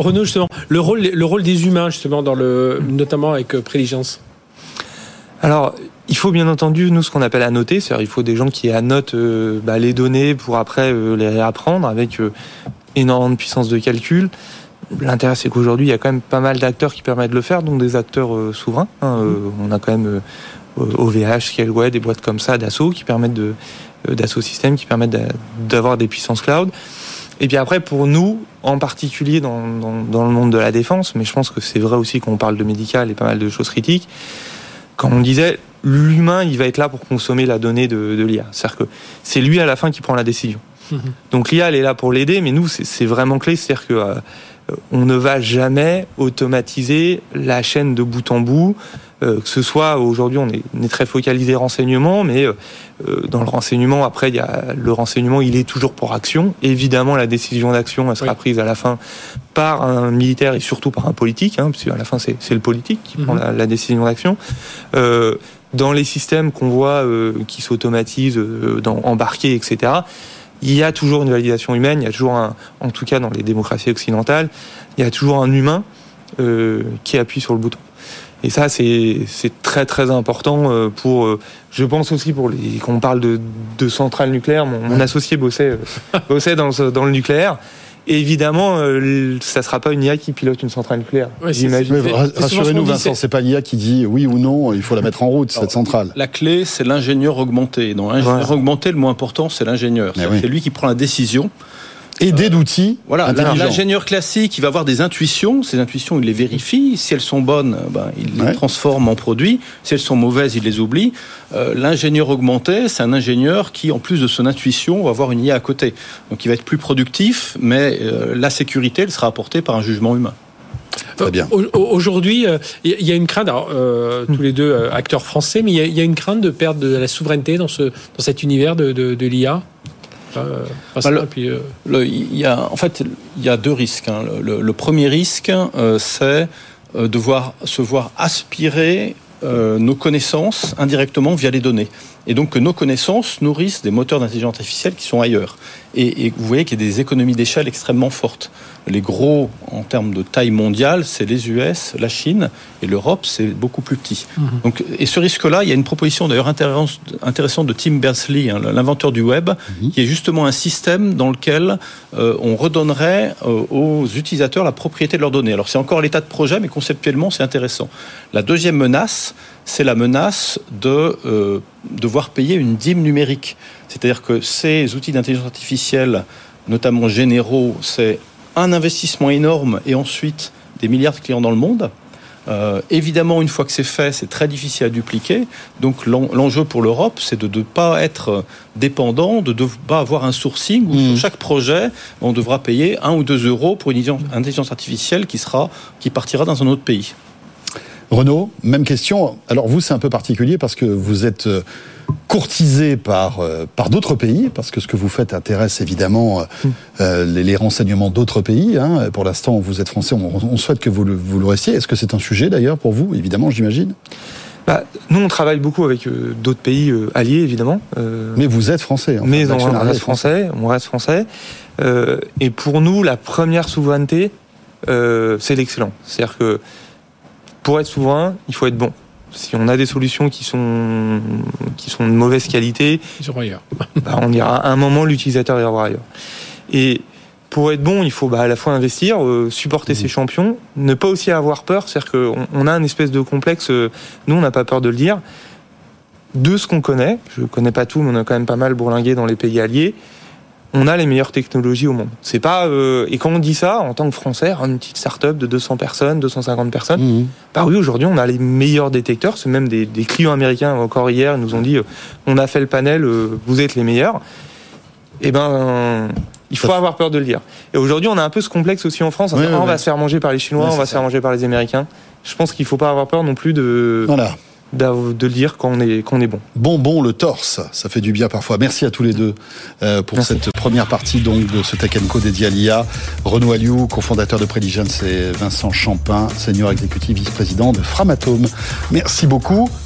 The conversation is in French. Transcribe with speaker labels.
Speaker 1: Renaud, justement, le rôle, le rôle des humains, justement, dans le, notamment avec euh, Préligence
Speaker 2: Alors, il faut bien entendu, nous, ce qu'on appelle annoter, c'est-à-dire il faut des gens qui annotent euh, bah, les données pour après euh, les réapprendre avec énormément de puissance de calcul. L'intérêt, c'est qu'aujourd'hui, il y a quand même pas mal d'acteurs qui permettent de le faire, donc des acteurs souverains. Hein, on a quand même OVH, Scaleway, des boîtes comme ça, d'assaut, qui permettent de, d'assaut système, qui permettent d'avoir des puissances cloud. Et puis après, pour nous, en particulier dans, dans, le monde de la défense, mais je pense que c'est vrai aussi quand on parle de médical et pas mal de choses critiques, quand on disait l'humain, il va être là pour consommer la donnée de, de l'IA. C'est-à-dire que c'est lui à la fin qui prend la décision. Mhm. Donc l'IA, elle est là pour l'aider, mais nous, c'est vraiment clé. C'est-à-dire que euh, on ne va jamais automatiser la chaîne de bout en bout. Euh, que ce soit aujourd'hui, on est, on est, très focalisé renseignement, mais euh, euh, dans le renseignement, après, il y a le renseignement, il est toujours pour action. Évidemment, la décision d'action, elle sera prise à la fin par un militaire et surtout par un politique, hein, puisque à la fin, c'est le politique qui prend mhm. la, décision d'action. dans les systèmes qu'on voit qui s'automatisent, dans embarqués, etc il y a toujours une validation humaine, il y a toujours un, en tout cas dans les démocraties occidentales, il y a toujours un humain qui appuie sur le bouton. Et ça, c'est très très important euh, pour, euh, je pense aussi pour les, quand on parle de, de centrales nucléaires, mon, associé bossait, euh, bossait dans, dans le nucléaire. évidemment, ça ne sera pas une IA qui pilote une centrale nucléaire.
Speaker 3: Rassurez-nous, Vincent, c'est pas l'IA qui dit oui ou non, il faut la mettre en route, cette centrale.
Speaker 4: La clé, c'est l'ingénieur augmenté. Dans l'ingénieur augmenté, le moins important, c'est l'ingénieur. C'est lui qui prend la décision
Speaker 3: aider d'outils.
Speaker 4: Voilà, l'ingénieur classique, il va avoir des intuitions. Ces intuitions, il les vérifie. Si elles sont bonnes, ben, il les transforme en produits. Si elles sont mauvaises, il les oublie. Euh, l'ingénieur augmenté, c'est un ingénieur qui, en plus de son intuition, va avoir une IA à côté. Donc, il va être plus productif, mais euh, la sécurité, elle sera apportée par un jugement humain.
Speaker 1: Très bien. Aujourd'hui, il y a une crainte, tous les deux acteurs français, mais il y, a une crainte de perdre de la souveraineté dans, ce, dans cet univers de, de l'IA
Speaker 4: euh, il y a, en fait, il y a deux risques. Hein. Le, premier risque, euh, c'est euh, de voir, se voir aspirer nos connaissances indirectement via les données. Et donc que nos connaissances nourrissent des moteurs d'intelligence artificielle qui sont ailleurs. Et, vous voyez qu'il y a des économies d'échelle extrêmement fortes. Les gros, en termes de taille mondiale, c'est les US, la Chine, et l'Europe, c'est beaucoup plus petit. Mhm. Donc, et ce risque-là, il y a une proposition d'ailleurs intéressante de Tim Berners-Lee, hein, l'inventeur du web, mhm. qui est justement un système dans lequel euh, on redonnerait euh, aux utilisateurs la propriété de leurs données. Alors c'est encore l'état de projet, mais conceptuellement, c'est intéressant. La deuxième menace, c'est la menace de euh, devoir payer une dîme numérique. C'est-à-dire que ces outils d'intelligence artificielle, notamment généraux, c'est un investissement énorme et ensuite des milliards de clients dans le monde. Euh, évidemment, une fois que c'est fait, c'est très difficile à dupliquer. Donc l'enjeu pour l'Europe, c'est de ne pas être dépendant, de ne pas avoir un sourcing où sur mmh. chaque projet, on devra payer un ou deux euros pour une intelligence artificielle qui, sera, qui partira dans un autre pays.
Speaker 3: Renaud, même question. Alors vous, c'est un peu particulier parce que vous êtes euh, courtisé par, euh, par d'autres pays, parce que ce que vous faites intéresse évidemment euh, mm. les, renseignements d'autres pays. Hein. Pour l'instant, vous êtes français, on, souhaite que vous le, vous le restiez. Est-ce que c'est un sujet d'ailleurs pour vous, évidemment, j'imagine?
Speaker 2: Bah, nous, on travaille beaucoup avec d'autres pays alliés, évidemment.
Speaker 3: mais vous êtes français.
Speaker 2: mais on reste français, on reste français. et pour nous, la première souveraineté, c'est l'excellent. C'est-à-dire que pour être souverain, il faut être bon. Si on a des solutions qui sont, qui sont de mauvaise qualité, bah, on ira à un moment, l'utilisateur ira voir ailleurs. Et pour être bon, il faut bah, à la fois investir, euh, supporter ses mmh. champions, ne pas aussi avoir peur. C'est-à-dire qu'on on a un espèce de complexe, euh, nous on n'a pas peur de le dire, de ce qu'on connaît. Je connais pas tout, mais on a quand même pas mal bourlingué dans les pays alliés on a les meilleures technologies au monde. C'est pas euh, et quand on dit ça en tant que Français, une petite start-up de 200 personnes, 250 personnes, mmh. bah oui, aujourd'hui on a les meilleurs détecteurs. C'est même des, clients américains encore hier nous ont dit, euh, on a fait le panel, euh, vous êtes les meilleurs. Eh ben, il faut avoir peur de le dire. Et aujourd'hui, on a un peu ce complexe aussi en France. on va se faire manger par les Chinois, on va se faire manger par les Américains. Je pense qu'il faut pas avoir peur non plus de. Voilà de le dire quand on est, quand on est bon.
Speaker 3: Bon, bon, le torse, ça fait du bien parfois. Merci à tous les deux euh, pour cette première partie donc de ce Tech Co dédié à l'IA. Renaud Aliou, cofondateur de Preligence, et Vincent Champin, senior exécutif vice-président de Framatome. Merci beaucoup.